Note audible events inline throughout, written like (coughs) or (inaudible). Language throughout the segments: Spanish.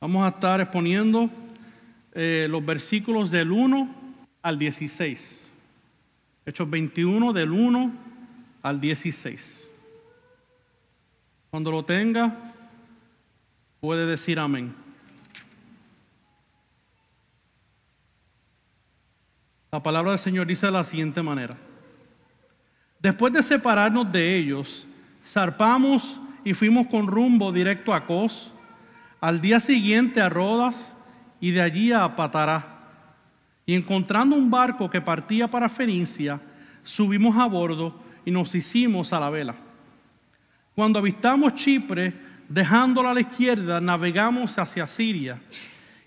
Vamos a estar exponiendo eh, los versículos del 1 al 16. Hechos 21 del 1 al 16. Cuando lo tenga, puede decir amén. La palabra del Señor dice de la siguiente manera. Después de separarnos de ellos, zarpamos y fuimos con rumbo directo a Cos al día siguiente a Rodas y de allí a Patará. Y encontrando un barco que partía para Fenicia, subimos a bordo y nos hicimos a la vela. Cuando avistamos Chipre, dejándola a la izquierda, navegamos hacia Siria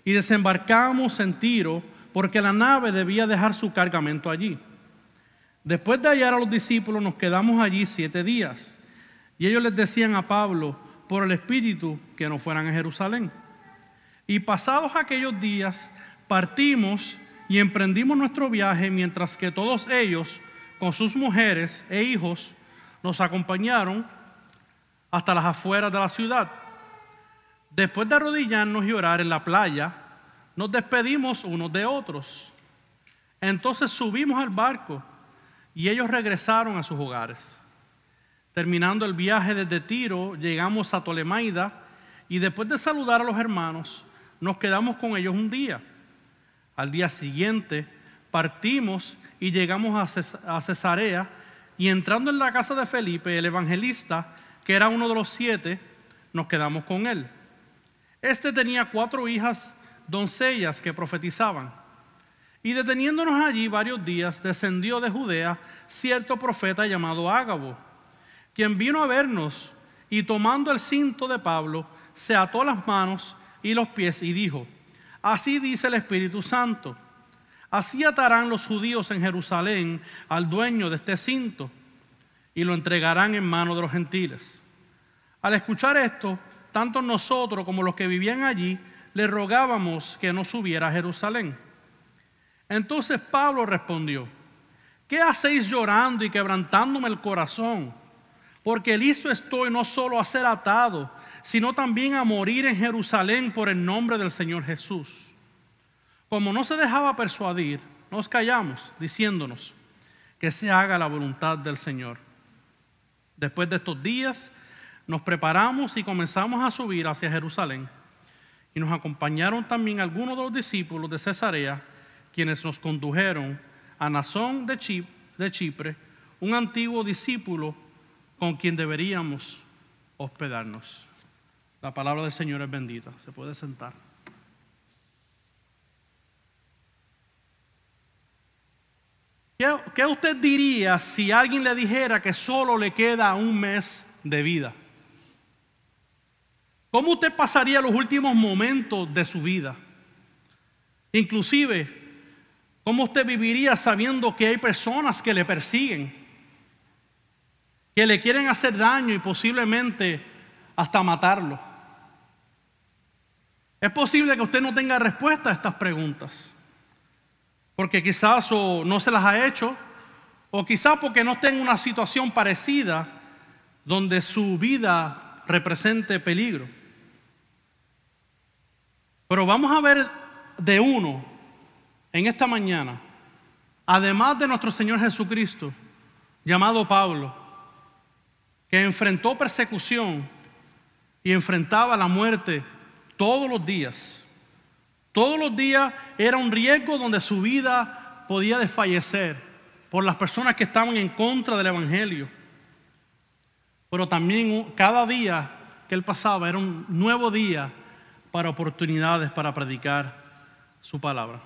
y desembarcamos en Tiro porque la nave debía dejar su cargamento allí. Después de hallar a los discípulos, nos quedamos allí siete días. Y ellos les decían a Pablo, por el Espíritu que no fueran a Jerusalén. Y pasados aquellos días partimos y emprendimos nuestro viaje mientras que todos ellos, con sus mujeres e hijos, nos acompañaron hasta las afueras de la ciudad. Después de arrodillarnos y orar en la playa, nos despedimos unos de otros. Entonces subimos al barco y ellos regresaron a sus hogares. Terminando el viaje desde Tiro, llegamos a Tolemaida y después de saludar a los hermanos, nos quedamos con ellos un día. Al día siguiente partimos y llegamos a Cesarea y entrando en la casa de Felipe, el evangelista, que era uno de los siete, nos quedamos con él. Este tenía cuatro hijas doncellas que profetizaban. Y deteniéndonos allí varios días, descendió de Judea cierto profeta llamado Ágabo quien vino a vernos y tomando el cinto de Pablo, se ató las manos y los pies y dijo, así dice el Espíritu Santo, así atarán los judíos en Jerusalén al dueño de este cinto y lo entregarán en manos de los gentiles. Al escuchar esto, tanto nosotros como los que vivían allí le rogábamos que no subiera a Jerusalén. Entonces Pablo respondió, ¿qué hacéis llorando y quebrantándome el corazón? Porque listo estoy no solo a ser atado, sino también a morir en Jerusalén por el nombre del Señor Jesús. Como no se dejaba persuadir, nos callamos diciéndonos que se haga la voluntad del Señor. Después de estos días, nos preparamos y comenzamos a subir hacia Jerusalén. Y nos acompañaron también algunos de los discípulos de Cesarea, quienes nos condujeron a Nazón de Chipre, un antiguo discípulo con quien deberíamos hospedarnos. La palabra del Señor es bendita. Se puede sentar. ¿Qué, usted diría si alguien le dijera que solo le queda un mes de vida? ¿Cómo usted pasaría los últimos momentos de su vida? Inclusive, ¿cómo usted viviría sabiendo que hay personas que le persiguen? Que le quieren hacer daño y posiblemente hasta matarlo. Es posible que usted no tenga respuesta a estas preguntas, porque quizás o no se las ha hecho, o quizás porque no esté en una situación parecida donde su vida represente peligro. Pero vamos a ver de uno en esta mañana, además de nuestro Señor Jesucristo, llamado Pablo, que enfrentó persecución y enfrentaba la muerte todos los días. Todos los días era un riesgo donde su vida podía desfallecer por las personas que estaban en contra del Evangelio. Pero también cada día que él pasaba era un nuevo día para oportunidades para predicar su palabra.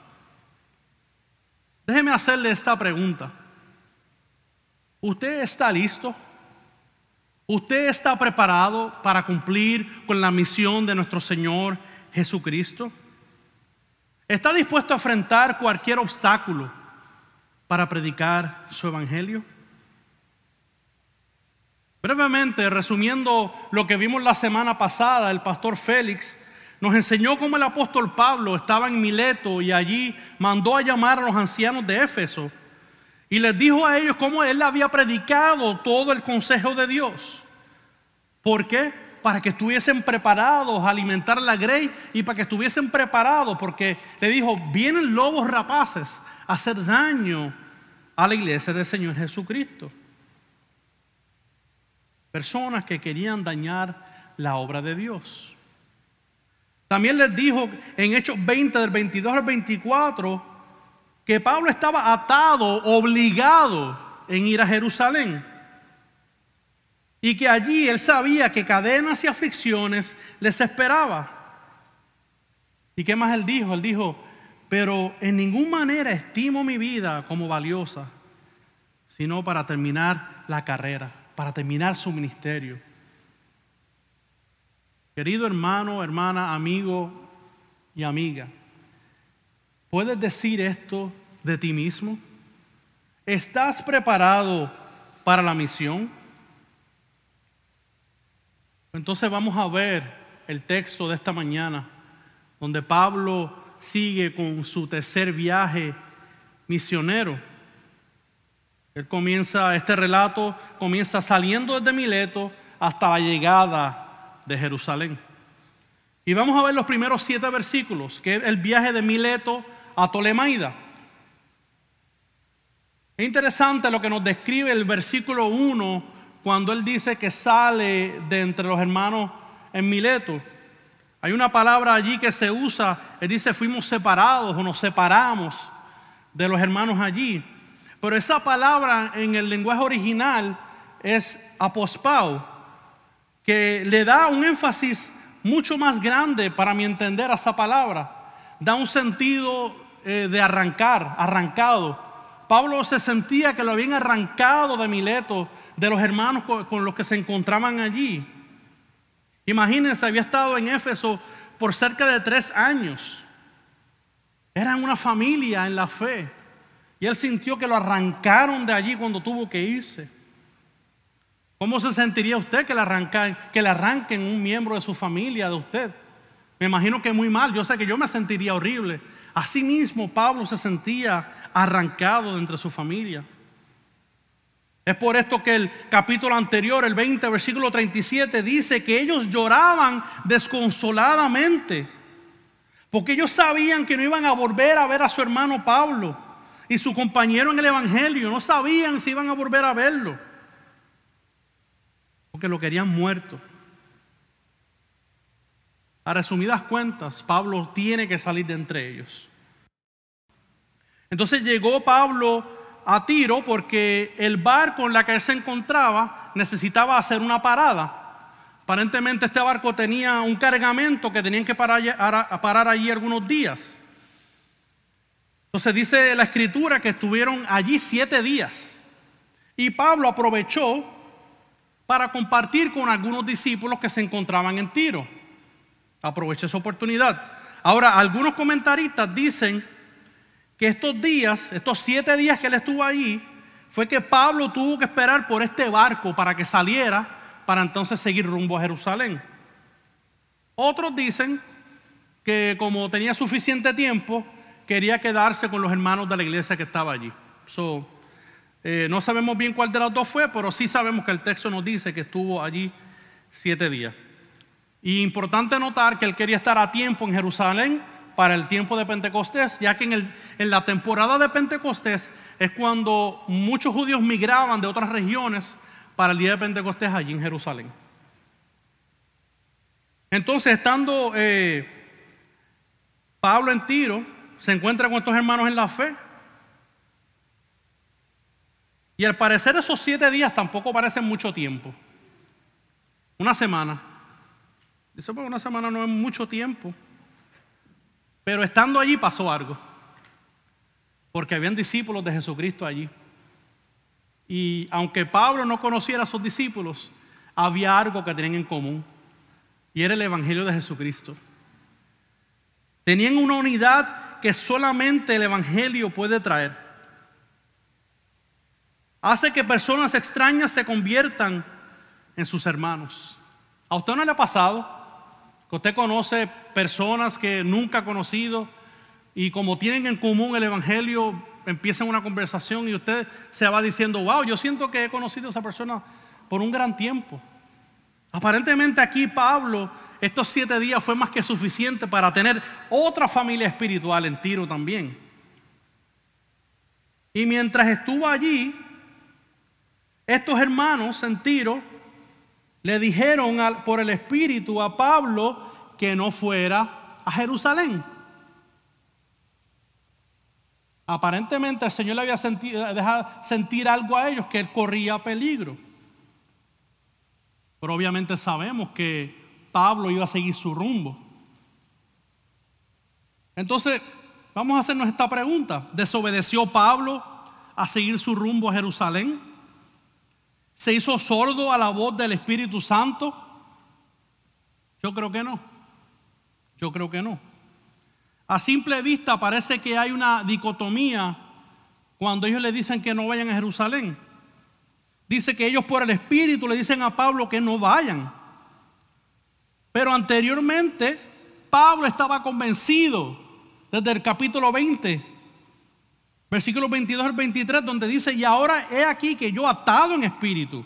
Déjeme hacerle esta pregunta. ¿Usted está listo? ¿Usted está preparado para cumplir con la misión de nuestro Señor Jesucristo? ¿Está dispuesto a enfrentar cualquier obstáculo para predicar su evangelio? Brevemente, resumiendo lo que vimos la semana pasada, el pastor Félix nos enseñó cómo el apóstol Pablo estaba en Mileto y allí mandó a llamar a los ancianos de Éfeso y les dijo a ellos cómo él había predicado todo el consejo de Dios. ¿Por qué? para que estuviesen preparados a alimentar la grey y para que estuviesen preparados, porque le dijo, vienen lobos rapaces a hacer daño a la iglesia del Señor Jesucristo. Personas que querían dañar la obra de Dios. También les dijo en Hechos 20, del 22 al 24, que Pablo estaba atado, obligado en ir a Jerusalén. Y que allí él sabía que cadenas y aflicciones les esperaba. ¿Y qué más él dijo? Él dijo, pero en ninguna manera estimo mi vida como valiosa, sino para terminar la carrera, para terminar su ministerio. Querido hermano, hermana, amigo y amiga, ¿puedes decir esto de ti mismo? ¿Estás preparado para la misión? Entonces vamos a ver el texto de esta mañana, donde Pablo sigue con su tercer viaje misionero. Él comienza, este relato comienza saliendo desde Mileto hasta la llegada de Jerusalén. Y vamos a ver los primeros siete versículos, que es el viaje de Mileto a Tolemaida. Es interesante lo que nos describe el versículo 1 cuando él dice que sale de entre los hermanos en Mileto. Hay una palabra allí que se usa, él dice fuimos separados o nos separamos de los hermanos allí. Pero esa palabra en el lenguaje original es apospao, que le da un énfasis mucho más grande para mi entender a esa palabra. Da un sentido eh, de arrancar, arrancado. Pablo se sentía que lo habían arrancado de Mileto de los hermanos con, los que se encontraban allí. Imagínense, había estado en Éfeso por cerca de tres años. Eran una familia en la fe. Y él sintió que lo arrancaron de allí cuando tuvo que irse. ¿Cómo se sentiría usted que le, arranquen, que le arranquen un miembro de su familia de usted? Me imagino que muy mal. Yo sé que yo me sentiría horrible. Asimismo, Pablo se sentía arrancado de entre su familia. Es por esto que el capítulo anterior, el 20, versículo 37, dice que ellos lloraban desconsoladamente, porque ellos sabían que no iban a volver a ver a su hermano Pablo y su compañero en el Evangelio, no sabían si iban a volver a verlo, porque lo querían muerto. A resumidas cuentas, Pablo tiene que salir de entre ellos. Entonces llegó Pablo a Tiro porque el barco en la que él se encontraba necesitaba hacer una parada. Aparentemente este barco tenía un cargamento que tenían que parar, allí algunos días. Entonces dice la escritura que estuvieron allí siete días. Y Pablo aprovechó para compartir con algunos discípulos que se encontraban en Tiro. Aproveché esa oportunidad. Ahora, algunos comentaristas dicen que estos días, estos siete días que él estuvo allí, fue que Pablo tuvo que esperar por este barco para que saliera, para entonces seguir rumbo a Jerusalén. Otros dicen que como tenía suficiente tiempo, quería quedarse con los hermanos de la iglesia que estaba allí. Eh, no sabemos bien cuál de las dos fue, pero sí sabemos que el texto nos dice que estuvo allí siete días. Y importante notar que él quería estar a tiempo en Jerusalén para el tiempo de Pentecostés, ya que en, el, en la temporada de Pentecostés es cuando muchos judíos migraban de otras regiones para el día de Pentecostés allí en Jerusalén. Entonces, estando eh, Pablo en Tiro, se encuentra con estos hermanos en la fe. Y al parecer esos siete días tampoco parecen mucho tiempo. Una semana. Dice, pues una semana no es mucho tiempo. Pero estando allí pasó algo. Porque habían discípulos de Jesucristo allí. Y aunque Pablo no conociera a sus discípulos, había algo que tenían en común. Y era el Evangelio de Jesucristo. Tenían una unidad que solamente el Evangelio puede traer. Hace que personas extrañas se conviertan en sus hermanos. ¿A usted no le ha pasado? Que usted conoce personas que nunca ha conocido y como tienen en común el Evangelio, empiezan una conversación y usted se va diciendo, wow, yo siento que he conocido a esa persona por un gran tiempo. Aparentemente aquí Pablo, estos siete días fue más que suficiente para tener otra familia espiritual en Tiro también. Y mientras estuvo allí, estos hermanos en Tiro le dijeron por el Espíritu a Pablo que no fuera a Jerusalén. Aparentemente el Señor le había dejado sentir algo a ellos, que él corría peligro. Pero obviamente sabemos que Pablo iba a seguir su rumbo. Entonces, vamos a hacernos esta pregunta. ¿Desobedeció Pablo a seguir su rumbo a Jerusalén? ¿Se hizo sordo a la voz del Espíritu Santo? Yo creo que no. Yo creo que no. A simple vista parece que hay una dicotomía cuando ellos le dicen que no vayan a Jerusalén. Dice que ellos por el Espíritu le dicen a Pablo que no vayan. Pero anteriormente Pablo estaba convencido desde el capítulo 20, versículos 22 al 23, donde dice, y ahora he aquí que yo atado en espíritu,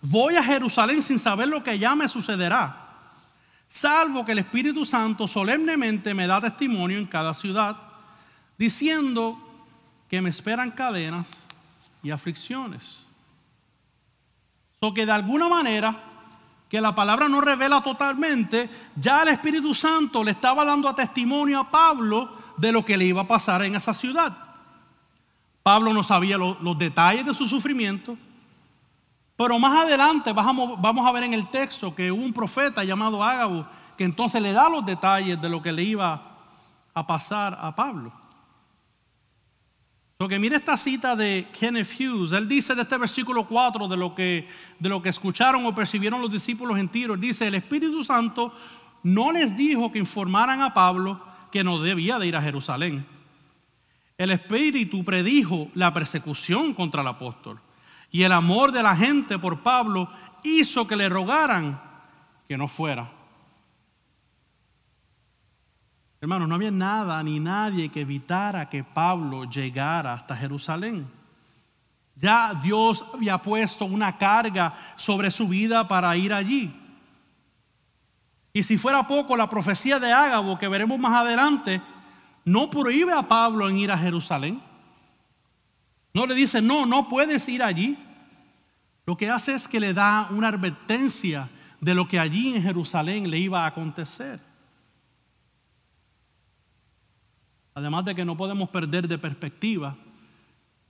voy a Jerusalén sin saber lo que ya me sucederá salvo que el Espíritu Santo solemnemente me da testimonio en cada ciudad, diciendo que me esperan cadenas y aflicciones. So que de alguna manera, que la palabra no revela totalmente, ya el Espíritu Santo le estaba dando a testimonio a Pablo de lo que le iba a pasar en esa ciudad. Pablo no sabía los detalles de su sufrimiento, pero más adelante vamos a ver en el texto que hubo un profeta llamado Ágabo que entonces le da los detalles de lo que le iba a pasar a Pablo. Porque mire esta cita de Kenneth Hughes. Él dice de este versículo 4 de lo que, de lo que escucharon o percibieron los discípulos en Tiro. Dice, el Espíritu Santo no les dijo que informaran a Pablo que no debía de ir a Jerusalén. El Espíritu predijo la persecución contra el apóstol. Y el amor de la gente por Pablo hizo que le rogaran que no fuera. Hermanos, no había nada ni nadie que evitara que Pablo llegara hasta Jerusalén. Ya Dios había puesto una carga sobre su vida para ir allí. Y si fuera poco, la profecía de Ágabo, que veremos más adelante, no prohíbe a Pablo en ir a Jerusalén. No le dice, no, no puedes ir allí. Lo que hace es que le da una advertencia de lo que allí en Jerusalén le iba a acontecer. Además de que no podemos perder de perspectiva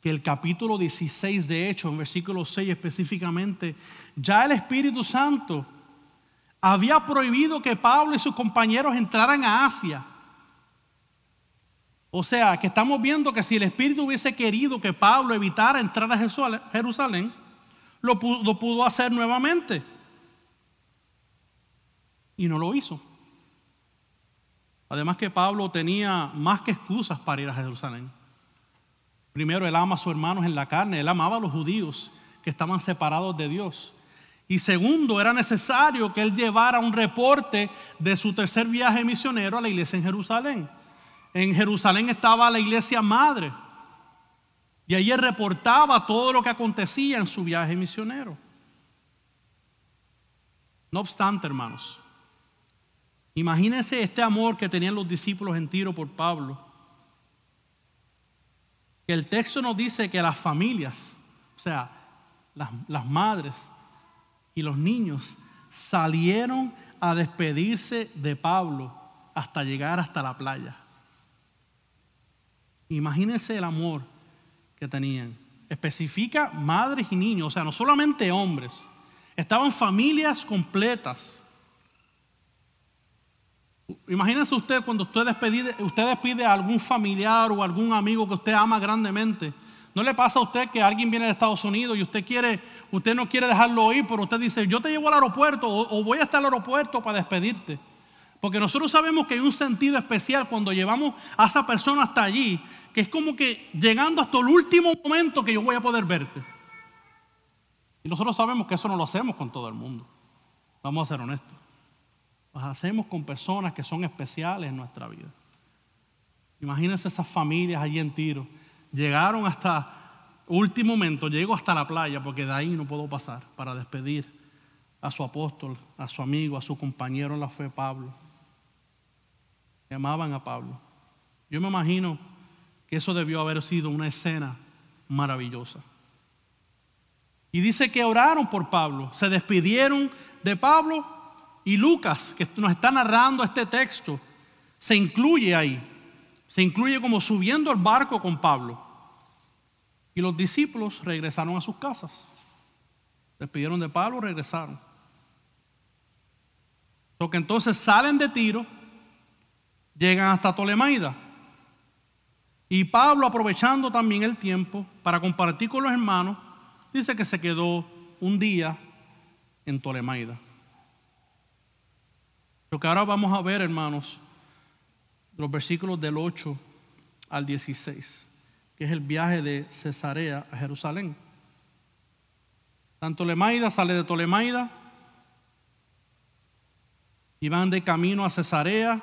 que el capítulo 16 de Hechos, en versículo 6 específicamente, ya el Espíritu Santo había prohibido que Pablo y sus compañeros entraran a Asia. O sea, que estamos viendo que si el Espíritu hubiese querido que Pablo evitara entrar a Jerusalén, lo pudo, hacer nuevamente. Y no lo hizo. Además que Pablo tenía más que excusas para ir a Jerusalén. Primero, él ama a sus hermanos en la carne, él amaba a los judíos que estaban separados de Dios. Y segundo, era necesario que él llevara un reporte de su tercer viaje misionero a la iglesia en Jerusalén. En Jerusalén estaba la iglesia madre. Y allí reportaba todo lo que acontecía en su viaje misionero. No obstante, hermanos, imagínense este amor que tenían los discípulos en Tiro por Pablo. Que el texto nos dice que las familias, o sea, las, las madres y los niños salieron a despedirse de Pablo hasta llegar hasta la playa. Imagínense el amor que tenían. Especifica madres y niños, o sea, no solamente hombres. Estaban familias completas. Imagínense usted cuando usted despide, usted despide a algún familiar o algún amigo que usted ama grandemente. ¿No le pasa a usted que alguien viene de Estados Unidos y usted quiere, usted no quiere dejarlo ir, pero usted dice, yo te llevo al aeropuerto o, o voy hasta el aeropuerto para despedirte? Porque nosotros sabemos que hay un sentido especial cuando llevamos a esa persona hasta allí, que es como que llegando hasta el último momento que yo voy a poder verte. Y nosotros sabemos que eso no lo hacemos con todo el mundo. Vamos a ser honestos. Lo hacemos con personas que son especiales en nuestra vida. Imagínense esas familias allí en Tiro. Llegaron hasta último momento, llego hasta la playa porque de ahí no puedo pasar para despedir a su apóstol, a su amigo, a su compañero en la fe, Pablo. Llamaban a Pablo. Yo me imagino que eso debió haber sido una escena maravillosa. Y dice que oraron por Pablo, se despidieron de Pablo y Lucas, que nos está narrando este texto, se incluye ahí. Se incluye como subiendo al barco con Pablo. Y los discípulos regresaron a sus casas. Despidieron de Pablo, regresaron. Porque entonces salen de Tiro, llegan hasta Tolemaida. Y Pablo, aprovechando también el tiempo para compartir con los hermanos, dice que se quedó un día en Tolemaida. Lo que ahora vamos a ver, hermanos, los versículos del 8 al 16, que es el viaje de Cesarea a Jerusalén. Tan Tolemaida sale de Tolemaida y van de camino a Cesarea.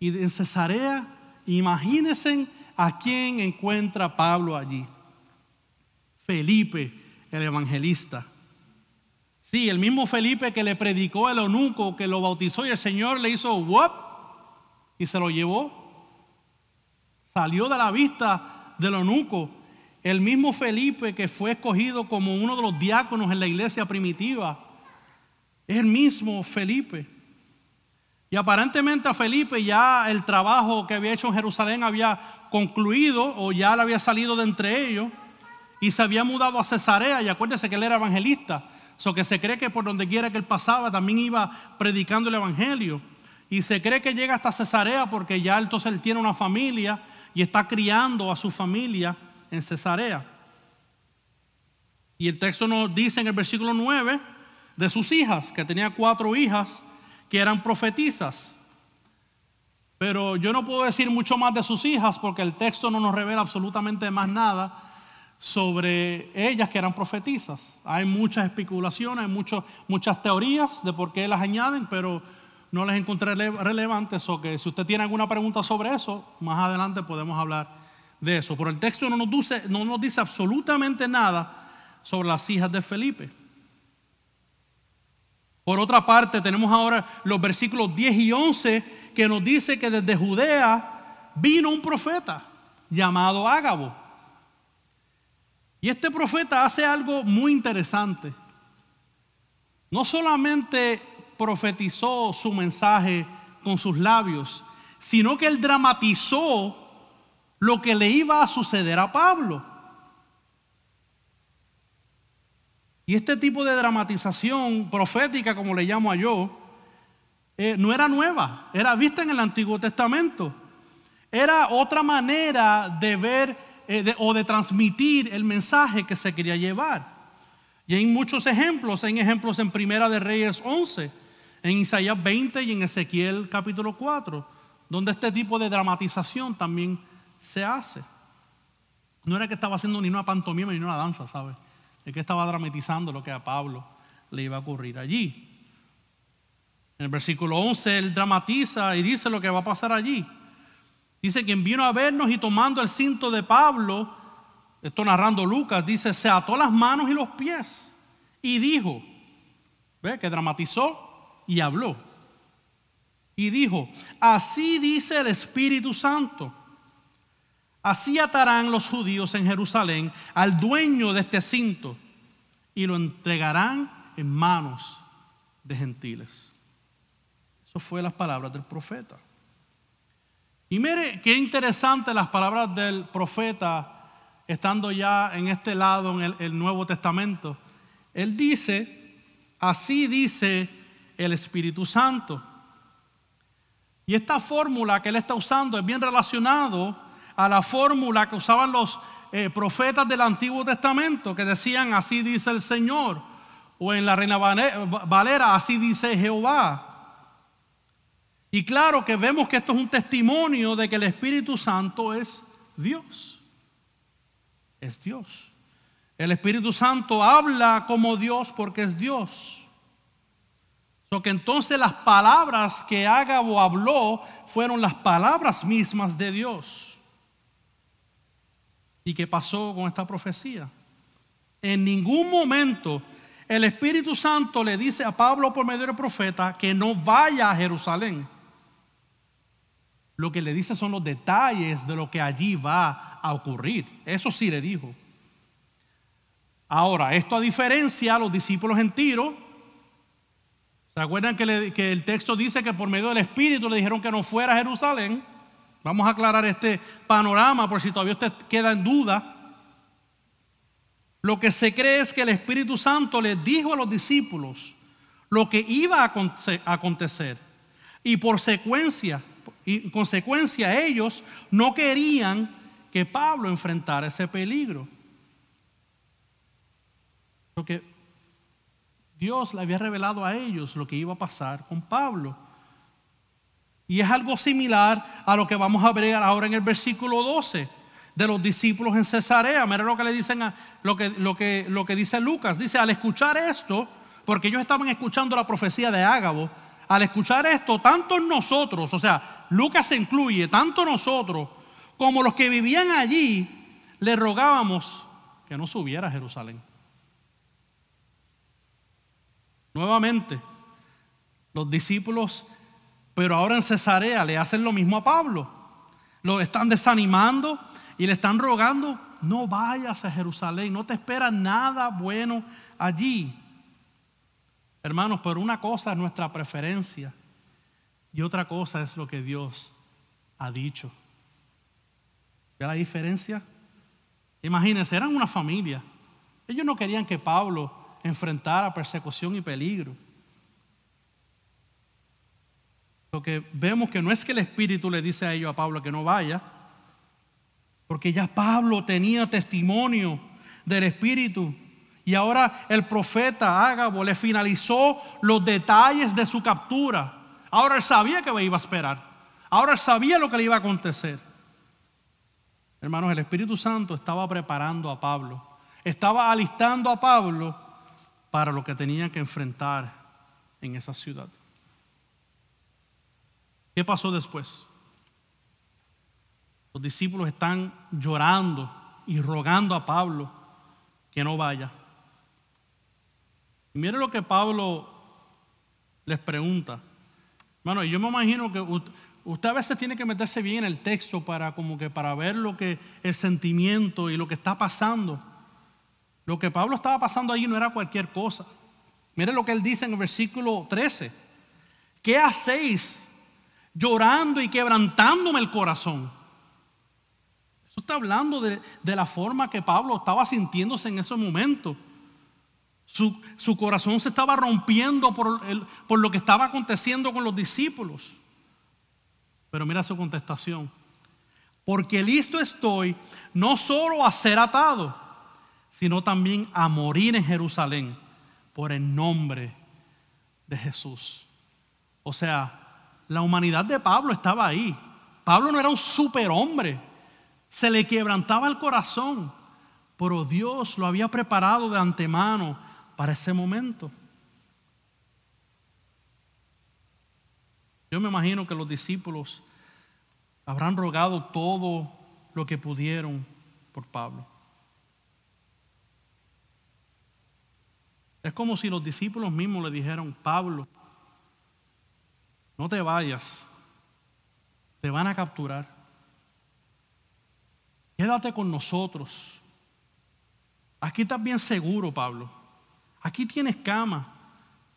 Y en Cesarea, imagínense a quién encuentra Pablo allí. Felipe, el evangelista. Sí, el mismo Felipe que le predicó el eunuco, que lo bautizó y el Señor le hizo ¡wop! y se lo llevó. Salió de la vista del eunuco. El mismo Felipe que fue escogido como uno de los diáconos en la iglesia primitiva. Es el mismo Felipe. Y aparentemente a Felipe ya el trabajo que había hecho en Jerusalén había concluido o ya le había salido de entre ellos y se había mudado a Cesarea y acuérdense que él era evangelista. So que se cree que por donde quiera que él pasaba también iba predicando el evangelio. Y se cree que llega hasta Cesarea porque ya entonces él tiene una familia y está criando a su familia en Cesarea. Y el texto nos dice en el versículo 9 de sus hijas, que tenía cuatro hijas que eran profetizas. Pero yo no puedo decir mucho más de sus hijas porque el texto no nos revela absolutamente más nada sobre ellas que eran profetizas. Hay muchas especulaciones, muchas teorías de por qué las añaden, pero no les encontré relevantes o que si usted tiene alguna pregunta sobre eso, más adelante podemos hablar de eso. Pero el texto no nos dice absolutamente nada sobre las hijas de Felipe. Por otra parte, tenemos ahora los versículos 10 y 11 que nos dice que desde Judea vino un profeta llamado Ágabo. Y este profeta hace algo muy interesante. No solamente profetizó su mensaje con sus labios, sino que él dramatizó lo que le iba a suceder a Pablo. Y este tipo de dramatización profética, como le llamo a yo, eh, no era nueva, era vista en el Antiguo Testamento. Era otra manera de ver eh, o de transmitir el mensaje que se quería llevar. Y hay muchos ejemplos, hay ejemplos en Primera de Reyes 11 en Isaías 20 y en Ezequiel capítulo 4, donde este tipo de dramatización también se hace. No era que estaba haciendo ni una pantomima ni una danza, ¿sabes? Es que estaba dramatizando lo que a Pablo le iba a ocurrir allí. En el versículo 11 él dramatiza y dice lo que va a pasar allí. Dice, quien vino a vernos y tomando el cinto de Pablo, esto narrando Lucas, dice, se ató las manos y los pies y dijo, ¿ve? Que dramatizó y habló. Y dijo, así dice el Espíritu Santo. Así atarán los judíos en Jerusalén al dueño de este cinto y lo entregarán en manos de gentiles. Eso fue las palabras del profeta. Y mire qué interesante las palabras del profeta estando ya en este lado en el, el Nuevo Testamento. Él dice, así dice el Espíritu Santo. Y esta fórmula que él está usando es bien relacionado a la fórmula que usaban los eh, profetas del Antiguo Testamento, que decían, así dice el Señor, o en la Reina Valera, así dice Jehová. Y claro que vemos que esto es un testimonio de que el Espíritu Santo es Dios. Es Dios. El Espíritu Santo habla como Dios porque es Dios. So que entonces las palabras que Ágabo habló fueron las palabras mismas de Dios. ¿Y qué pasó con esta profecía? En ningún momento el Espíritu Santo le dice a Pablo por medio del profeta que no vaya a Jerusalén. Lo que le dice son los detalles de lo que allí va a ocurrir. Eso sí le dijo. Ahora, esto a diferencia a los discípulos en Tiro, ¿se acuerdan que, que, el texto dice que por medio del Espíritu le dijeron que no fuera a Jerusalén? Vamos a aclarar este panorama por si todavía usted queda en duda. Lo que se cree es que el Espíritu Santo les dijo a los discípulos lo que iba a acontecer. Y por secuencia, y consecuencia ellos no querían que Pablo enfrentara ese peligro. Porque Dios le había revelado a ellos lo que iba a pasar con Pablo. Y es algo similar a lo que vamos a ver ahora en el versículo 12 de los discípulos en Cesarea. Mira lo que le dicen a, lo que, lo que, lo que dice Lucas. Dice, al escuchar esto, porque ellos estaban escuchando la profecía de Ágabo, al escuchar esto, tanto nosotros, o sea, Lucas se incluye, tanto nosotros como los que vivían allí, le rogábamos que no subiera a Jerusalén. Nuevamente, los discípulos, pero ahora en Cesarea, le hacen lo mismo a Pablo. Lo están desanimando y le están rogando, no vayas a Jerusalén, no te espera nada bueno allí. Hermanos, pero una cosa es nuestra preferencia y otra cosa es lo que Dios ha dicho. ¿Ve la diferencia? Imagínense, eran una familia. Ellos no querían que Pablo enfrentara persecución y peligro. Lo que vemos que no es que el Espíritu le dice a ellos a Pablo que no vaya, porque ya Pablo tenía testimonio del Espíritu. Y ahora el profeta Ágabo le finalizó los detalles de su captura. Ahora él sabía que iba a esperar. Ahora él sabía lo que le iba a acontecer. Hermanos, el Espíritu Santo estaba preparando a Pablo. Estaba alistando a Pablo para lo que tenía que enfrentar en esa ciudad. ¿Qué pasó después? Los discípulos están llorando y rogando a Pablo que no vaya. Y mire lo que Pablo les pregunta. Bueno, yo me imagino que usted a veces tiene que meterse bien en el texto para como que para ver lo que el sentimiento y lo que está pasando. Lo que Pablo estaba pasando allí no era cualquier cosa. Mire lo que él dice en el versículo 13. ¿Qué hacéis llorando y quebrantándome el corazón? Eso está hablando de, la forma que Pablo estaba sintiéndose en ese momento. Su, corazón se estaba rompiendo por, por lo que estaba aconteciendo con los discípulos. Pero mira su contestación. Porque listo estoy no solo a ser atado, sino también a morir en Jerusalén por el nombre de Jesús. O sea, la humanidad de Pablo estaba ahí. Pablo no era un superhombre. Se le quebrantaba el corazón. Pero Dios lo había preparado de antemano para ese momento. Yo me imagino que los discípulos habrán rogado todo lo que pudieron por Pablo. Es como si los discípulos mismos le dijeron, Pablo, no te vayas, te van a capturar. Quédate con nosotros. Aquí estás bien seguro, Pablo. Aquí tienes cama,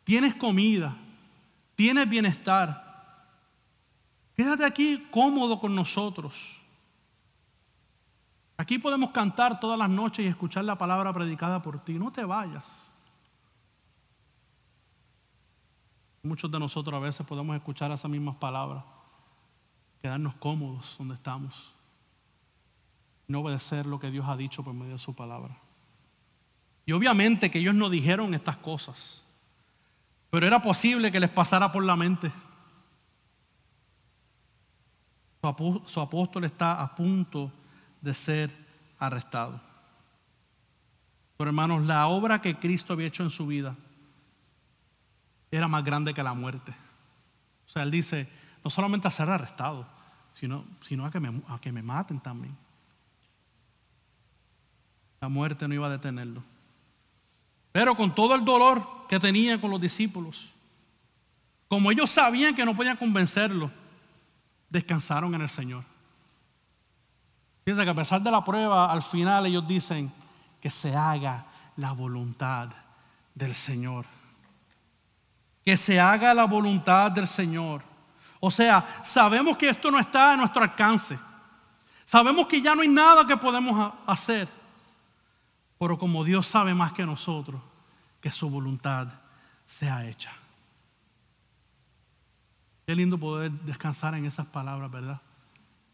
tienes comida, tienes bienestar. Quédate aquí cómodo con nosotros. Aquí podemos cantar todas las noches y escuchar la palabra predicada por ti. No te vayas. Muchos de nosotros a veces podemos escuchar esas mismas palabras, quedarnos cómodos donde estamos, no obedecer lo que Dios ha dicho por medio de su palabra. Y obviamente que ellos no dijeron estas cosas, pero era posible que les pasara por la mente. Su apóstol está a punto de ser arrestado. Pero hermanos, la obra que Cristo había hecho en su vida era más grande que la muerte. O sea, él dice, no solamente a ser arrestado, sino, sino a, que me, a que me maten también. La muerte no iba a detenerlo. Pero con todo el dolor que tenía con los discípulos, como ellos sabían que no podían convencerlo, descansaron en el Señor. Fíjense que a pesar de la prueba, al final ellos dicen que se haga la voluntad del Señor. Que se haga la voluntad del Señor. O sea, sabemos que esto no está a nuestro alcance. Sabemos que ya no hay nada que podemos hacer. Pero como Dios sabe más que nosotros, que su voluntad sea hecha. Qué lindo poder descansar en esas palabras, ¿verdad?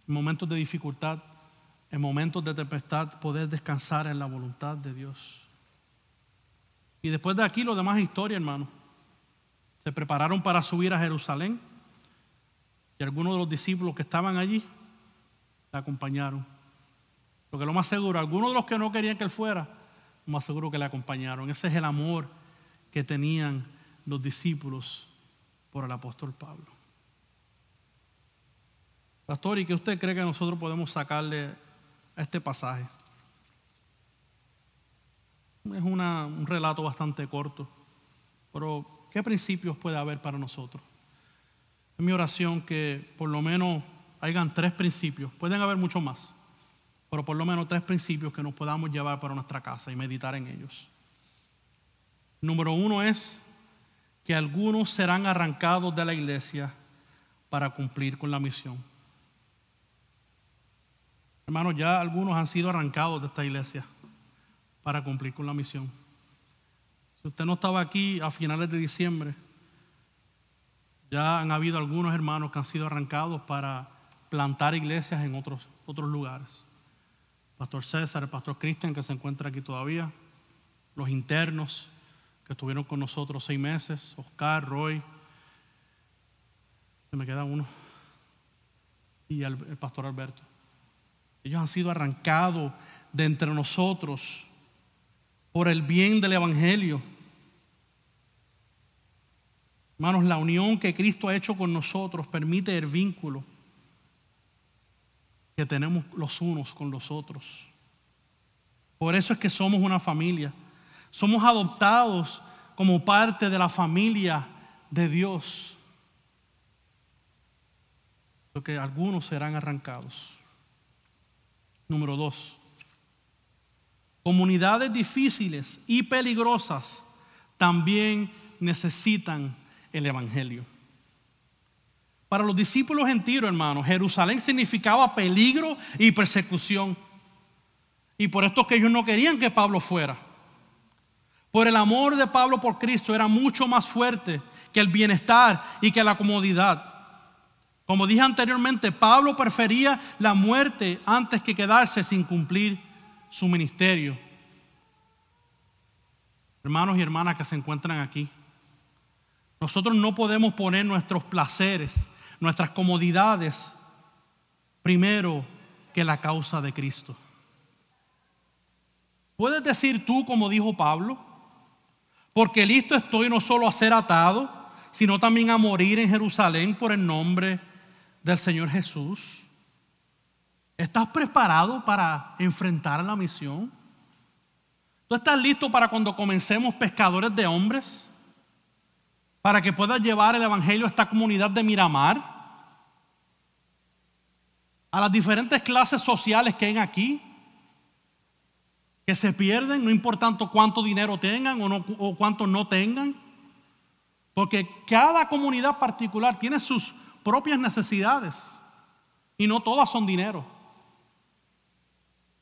En momentos de dificultad, en momentos de tempestad, poder descansar en la voluntad de Dios. Y después de aquí, lo demás es historia, hermano. Se prepararon para subir a Jerusalén. Y algunos de los discípulos que estaban allí le acompañaron. Porque lo más seguro, algunos de los que no querían que él fuera, lo más seguro que le acompañaron. Ese es el amor que tenían los discípulos por el apóstol Pablo. Pastor, ¿y qué usted cree que nosotros podemos sacarle a este pasaje? Es un relato bastante corto, pero ¿qué principios puede haber para nosotros? Es mi oración que por lo menos hayan tres principios, pueden haber mucho más, pero por lo menos tres principios que nos podamos llevar para nuestra casa y meditar en ellos. Número uno es que algunos serán arrancados de la iglesia para cumplir con la misión. Hermanos, ya algunos han sido arrancados de esta iglesia para cumplir con la misión. Si usted no estaba aquí a finales de diciembre, ya han habido algunos hermanos que han sido arrancados para plantar iglesias en otros, otros lugares. Pastor César, el pastor Cristian, que se encuentra aquí todavía, los internos que estuvieron con nosotros seis meses, Oscar, Roy, se me queda uno, y el, el pastor Alberto. Ellos han sido arrancados de entre nosotros por el bien del Evangelio. Hermanos, la unión que Cristo ha hecho con nosotros permite el vínculo que tenemos los unos con los otros. Por eso es que somos una familia. Somos adoptados como parte de la familia de Dios. Porque algunos serán arrancados. Número dos. Comunidades difíciles y peligrosas también necesitan el Evangelio. Para los discípulos en Tiro, hermanos, Jerusalén significaba peligro y persecución. Y por esto que ellos no querían que Pablo fuera. Por el amor de Pablo por Cristo era mucho más fuerte que el bienestar y que la comodidad. Como dije anteriormente, Pablo prefería la muerte antes que quedarse sin cumplir su ministerio. Hermanos y hermanas que se encuentran aquí, nosotros no podemos poner nuestros placeres, nuestras comodidades primero que la causa de Cristo. ¿Puedes decir tú, como dijo Pablo, porque listo estoy no solo a ser atado, sino también a morir en Jerusalén por el nombre del Señor Jesús? ¿Estás preparado para enfrentar la misión? ¿Tú estás listo para cuando comencemos pescadores de hombres? Para que puedas llevar el Evangelio a esta comunidad de Miramar, a las diferentes clases sociales que hay aquí, que se pierden, no importando cuánto dinero tengan o, no, o cuánto no tengan, porque cada comunidad particular tiene sus propias necesidades y no todas son dinero.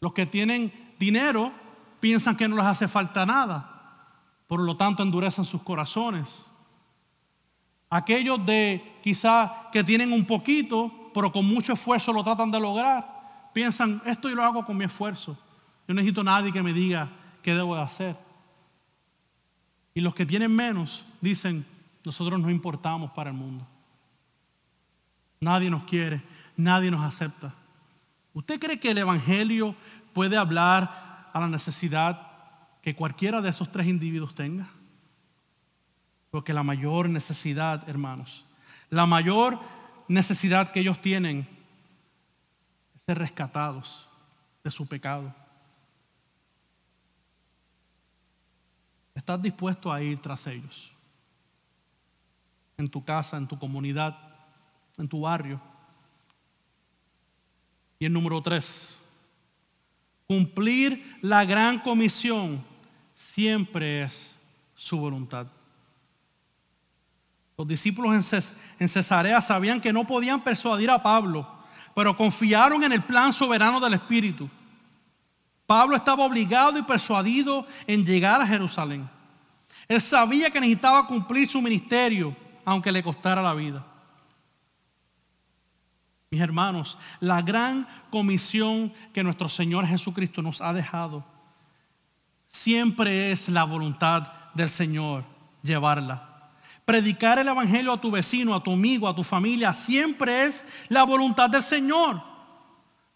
Los que tienen dinero piensan que no les hace falta nada, por lo tanto endurecen sus corazones. Aquellos de quizá que tienen un poquito, pero con mucho esfuerzo lo tratan de lograr, piensan, esto yo lo hago con mi esfuerzo. Yo no necesito a nadie que me diga qué debo de hacer. Y los que tienen menos dicen, nosotros no importamos para el mundo. Nadie nos quiere, nadie nos acepta. ¿Usted cree que el Evangelio puede hablar a la necesidad que cualquiera de esos tres individuos tenga? Porque la mayor necesidad, hermanos, la mayor necesidad que ellos tienen es ser rescatados de su pecado. estás dispuesto a ir tras ellos. En tu casa, en tu comunidad, en tu barrio. Y el número tres, cumplir la gran comisión siempre es su voluntad. Los discípulos en Cesarea sabían que no podían persuadir a Pablo, pero confiaron en el plan soberano del Espíritu. Pablo estaba obligado y persuadido en llegar a Jerusalén. Él sabía que necesitaba cumplir su ministerio, aunque le costara la vida. Mis hermanos, la gran comisión que nuestro Señor Jesucristo nos ha dejado siempre es la voluntad del Señor llevarla. Predicar el Evangelio a tu vecino, a tu amigo, a tu familia, siempre es la voluntad del Señor.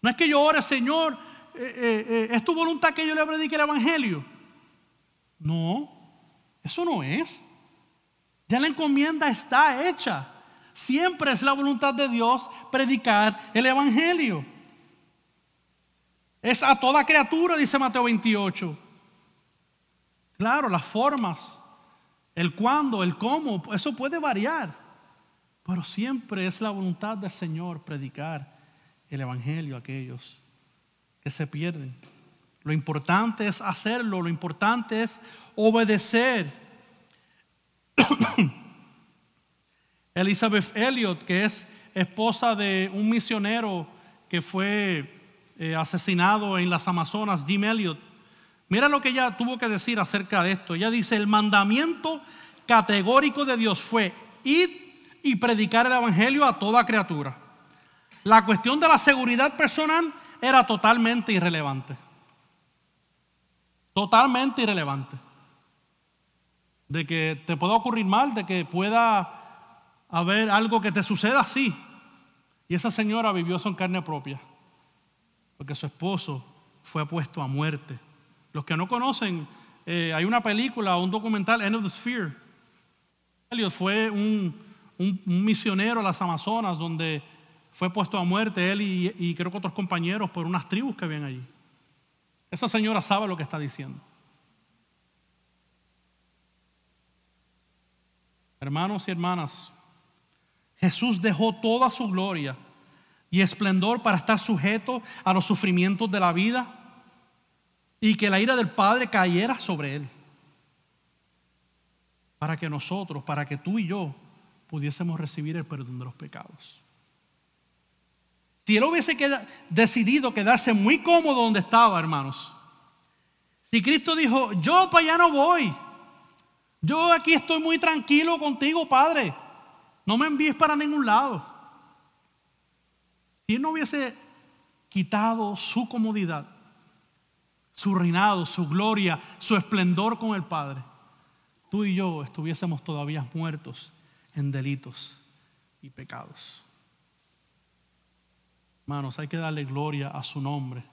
No es que yo ore, Señor, eh, eh, eh, ¿es tu voluntad que yo le predique el Evangelio? No, eso no es. Ya la encomienda está hecha. Siempre es la voluntad de Dios predicar el Evangelio. Es a toda criatura, dice Mateo 28. Claro, las formas el cuándo, el cómo, eso puede variar. Pero siempre es la voluntad del Señor predicar el Evangelio a aquellos que se pierden. Lo importante es hacerlo, lo importante es obedecer. (coughs) Elizabeth Elliot, que es esposa de un misionero que fue eh, asesinado en las Amazonas, Jim Elliot, Mira lo que ella tuvo que decir acerca de esto. Ella dice, el mandamiento categórico de Dios fue ir y predicar el Evangelio a toda criatura. La cuestión de la seguridad personal era totalmente irrelevante. Totalmente irrelevante. De que te pueda ocurrir mal, de que pueda haber algo que te suceda así. Y esa señora vivió eso carne propia. Porque su esposo fue puesto a muerte los que no conocen, eh, hay una película, un documental, End of the Sphere. Elliot fue un, misionero a las Amazonas donde fue puesto a muerte él y, y creo que otros compañeros por unas tribus que habían allí. Esa señora sabe lo que está diciendo. Hermanos y hermanas, Jesús dejó toda su gloria y esplendor para estar sujeto a los sufrimientos de la vida y que la ira del Padre cayera sobre él. Para que nosotros, para que tú y yo pudiésemos recibir el perdón de los pecados. Si él hubiese decidido quedarse muy cómodo donde estaba, hermanos. Si Cristo dijo, yo para allá no voy. Yo aquí estoy muy tranquilo contigo, Padre. No me envíes para ningún lado. Si él no hubiese quitado su comodidad, su reinado, su gloria, su esplendor con el Padre, tú y yo estuviésemos todavía muertos en delitos y pecados. Hermanos, hay que darle gloria a su nombre,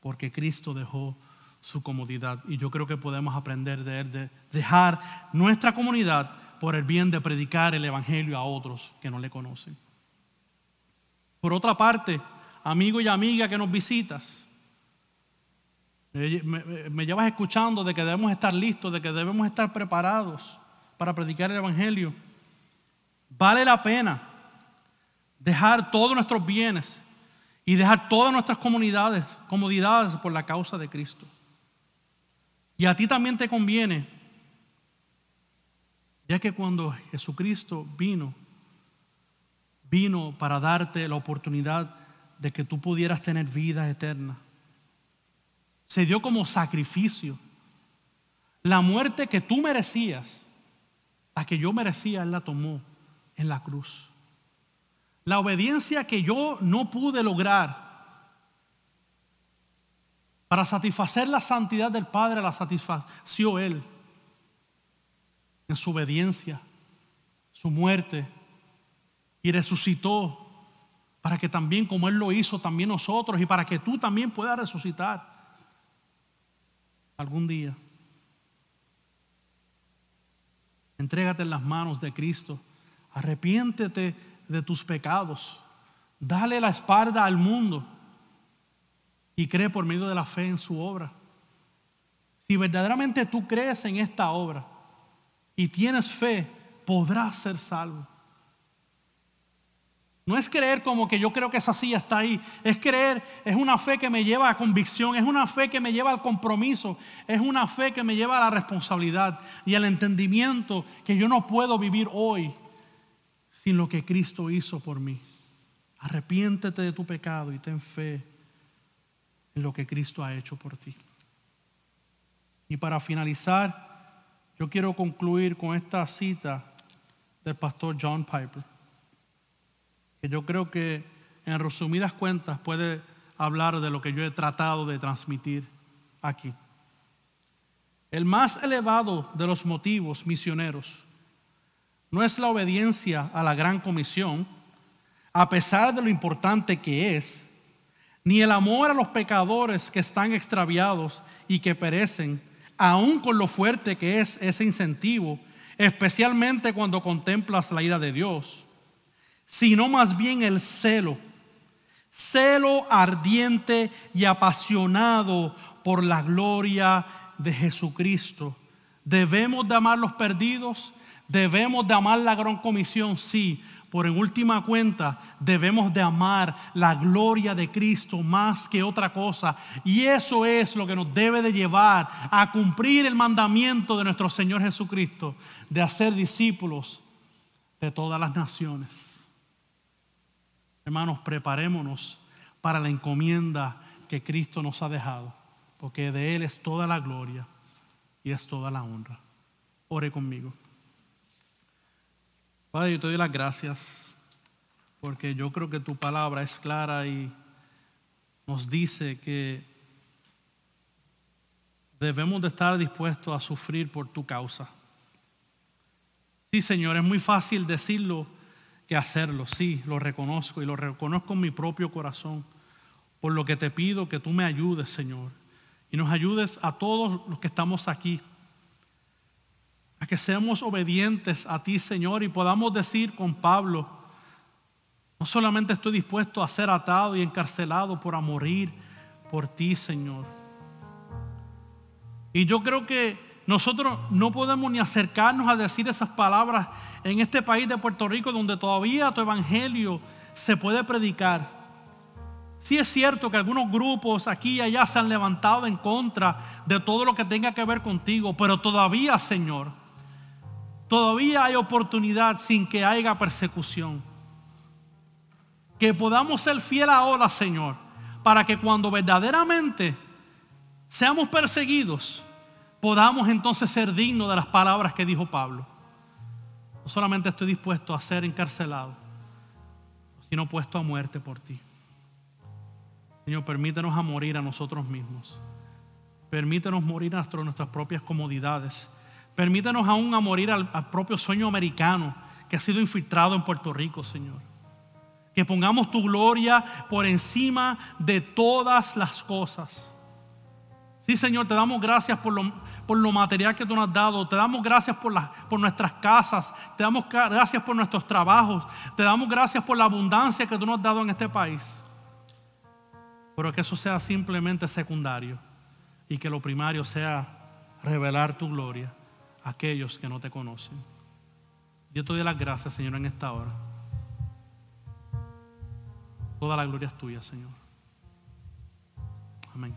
porque Cristo dejó su comodidad. Y yo creo que podemos aprender de Él, de dejar nuestra comunidad por el bien de predicar el Evangelio a otros que no le conocen. Por otra parte, amigo y amiga que nos visitas, me, llevas escuchando de que debemos estar listos, de que debemos estar preparados para predicar el Evangelio. Vale la pena dejar todos nuestros bienes y dejar todas nuestras comunidades, comodidades por la causa de Cristo. Y a ti también te conviene, ya que cuando Jesucristo vino, vino para darte la oportunidad de que tú pudieras tener vida eterna se dio como sacrificio. La muerte que tú merecías, la que yo merecía, Él la tomó en la cruz. La obediencia que yo no pude lograr para satisfacer la santidad del Padre, la satisfació Él en su obediencia, su muerte, y resucitó para que también como Él lo hizo, también nosotros, y para que tú también puedas resucitar algún día. Entrégate en las manos de Cristo. Arrepiéntete de tus pecados. Dale la espalda al mundo y cree por medio de la fe en su obra. Si verdaderamente tú crees en esta obra y tienes fe, podrás ser salvo. No es creer como que yo creo que esa silla está ahí. Es creer, es una fe que me lleva a convicción, es una fe que me lleva al compromiso, es una fe que me lleva a la responsabilidad y al entendimiento que yo no puedo vivir hoy sin lo que Cristo hizo por mí. Arrepiéntete de tu pecado y ten fe en lo que Cristo ha hecho por ti. Y para finalizar, yo quiero concluir con esta cita del pastor John Piper que yo creo que en resumidas cuentas puede hablar de lo que yo he tratado de transmitir aquí. El más elevado de los motivos misioneros no es la obediencia a la gran comisión, a pesar de lo importante que es, ni el amor a los pecadores que están extraviados y que perecen, aun con lo fuerte que es ese incentivo, especialmente cuando contemplas la ira de Dios sino más bien el celo. Celo ardiente y apasionado por la gloria de Jesucristo. ¿Debemos de amar los perdidos? ¿Debemos de amar la gran comisión? Sí, por en última cuenta debemos de amar la gloria de Cristo más que otra cosa. Y eso es lo que nos debe de llevar a cumplir el mandamiento de nuestro Señor Jesucristo, de hacer discípulos de todas las naciones. Hermanos, preparémonos para la encomienda que Cristo nos ha dejado, porque de Él es toda la gloria y es toda la honra. Ore conmigo. Padre, yo te doy las gracias, porque yo creo que tu palabra es clara y nos dice que debemos de estar dispuestos a sufrir por tu causa. Sí, Señor, es muy fácil decirlo hacerlo. Sí, lo reconozco y lo reconozco en mi propio corazón. Por lo que te pido que tú me ayudes, Señor. Y nos ayudes a todos los que estamos aquí. A que seamos obedientes a ti, Señor, y podamos decir con Pablo, no solamente estoy dispuesto a ser atado y encarcelado por a morir por ti, Señor. Y yo creo que nosotros no podemos ni acercarnos a decir esas palabras en este país de Puerto Rico donde todavía tu evangelio se puede predicar. Sí es cierto que algunos grupos aquí y allá se han levantado en contra de todo lo que tenga que ver contigo, pero todavía, Señor, todavía hay oportunidad sin que haya persecución. Que podamos ser fieles ahora, Señor, para que cuando verdaderamente seamos perseguidos, podamos entonces ser dignos de las palabras que dijo Pablo. No solamente estoy dispuesto a ser encarcelado, sino puesto a muerte por ti. Señor, permítenos a morir a nosotros mismos. Permítenos morir a nuestras propias comodidades. Permítenos aún a morir al, al propio sueño americano que ha sido infiltrado en Puerto Rico, Señor. Que pongamos tu gloria por encima de todas las cosas. Sí, Señor, te damos gracias por lo, por lo material que tú nos has dado. Te damos gracias por, por nuestras casas. Te damos gracias por nuestros trabajos. Te damos gracias por la abundancia que tú nos has dado en este país. Pero que eso sea simplemente secundario y que lo primario sea revelar tu gloria aquellos que no te conocen. Yo te doy las gracias, Señor, en esta hora. Toda la gloria es tuya, Señor. Amén.